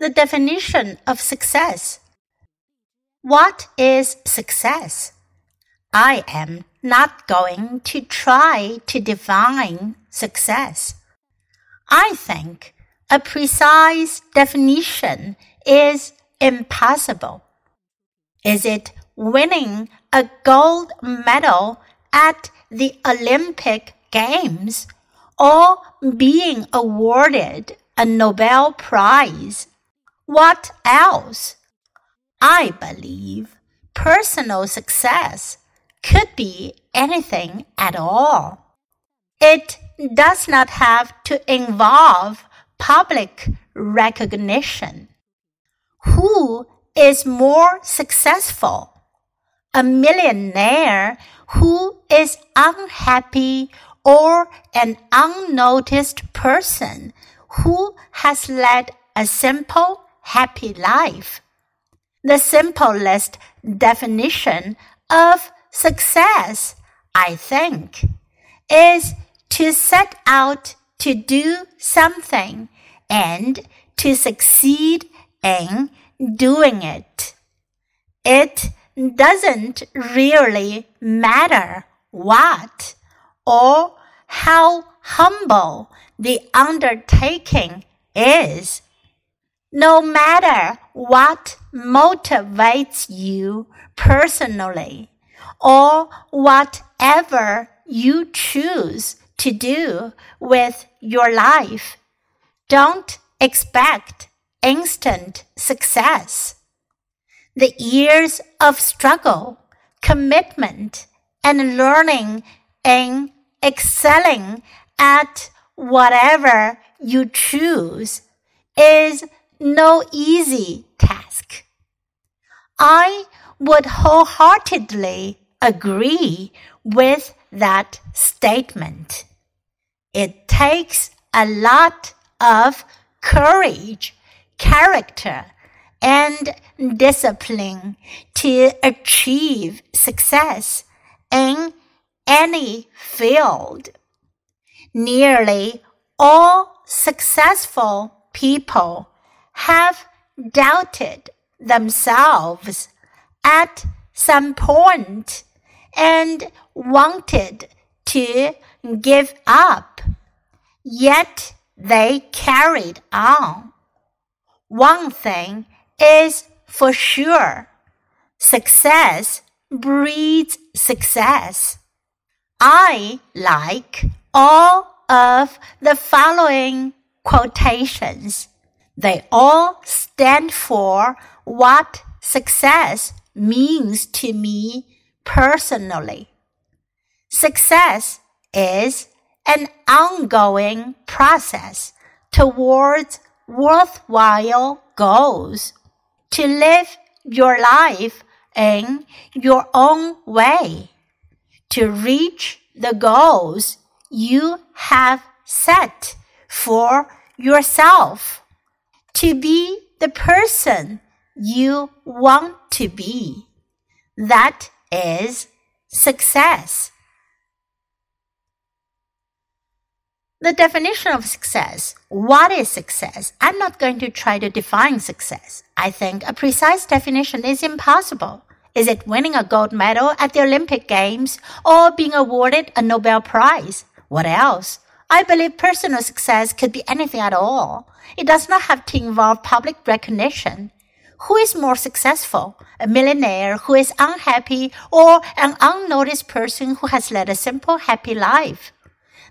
The definition of success. What is success? I am not going to try to define success. I think a precise definition is impossible. Is it winning a gold medal at the Olympic Games or being awarded a Nobel Prize? What else? I believe personal success could be anything at all. It does not have to involve public recognition. Who is more successful? A millionaire who is unhappy or an unnoticed person who has led a simple, happy life. The simplest definition of success, I think, is to set out to do something and to succeed in doing it. It doesn't really matter what or how humble the undertaking is. No matter what motivates you personally or whatever you choose to do with your life, don't expect instant success. The years of struggle, commitment, and learning and excelling at whatever you choose is no easy task. I would wholeheartedly agree with that statement. It takes a lot of courage, character, and discipline to achieve success in any field. Nearly all successful people have doubted themselves at some point and wanted to give up. Yet they carried on. One thing is for sure. Success breeds success. I like all of the following quotations. They all stand for what success means to me personally. Success is an ongoing process towards worthwhile goals. To live your life in your own way. To reach the goals you have set for yourself. To be the person you want to be. That is success. The definition of success. What is success? I'm not going to try to define success. I think a precise definition is impossible. Is it winning a gold medal at the Olympic Games or being awarded a Nobel Prize? What else? I believe personal success could be anything at all. It does not have to involve public recognition. Who is more successful? A millionaire who is unhappy or an unnoticed person who has led a simple, happy life?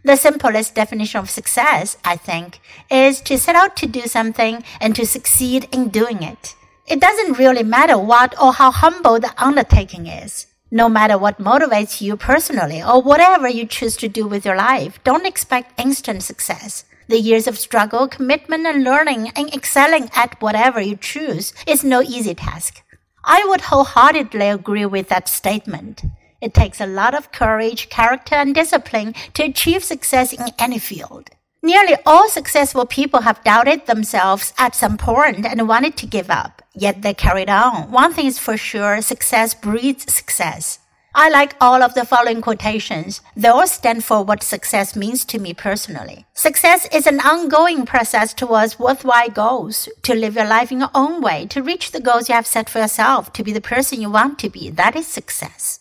The simplest definition of success, I think, is to set out to do something and to succeed in doing it. It doesn't really matter what or how humble the undertaking is. No matter what motivates you personally or whatever you choose to do with your life, don't expect instant success. The years of struggle, commitment, and learning and excelling at whatever you choose is no easy task. I would wholeheartedly agree with that statement. It takes a lot of courage, character, and discipline to achieve success in any field. Nearly all successful people have doubted themselves at some point and wanted to give up, yet they carried on. One thing is for sure, success breeds success. I like all of the following quotations. They all stand for what success means to me personally. Success is an ongoing process towards worthwhile goals, to live your life in your own way, to reach the goals you have set for yourself, to be the person you want to be. That is success.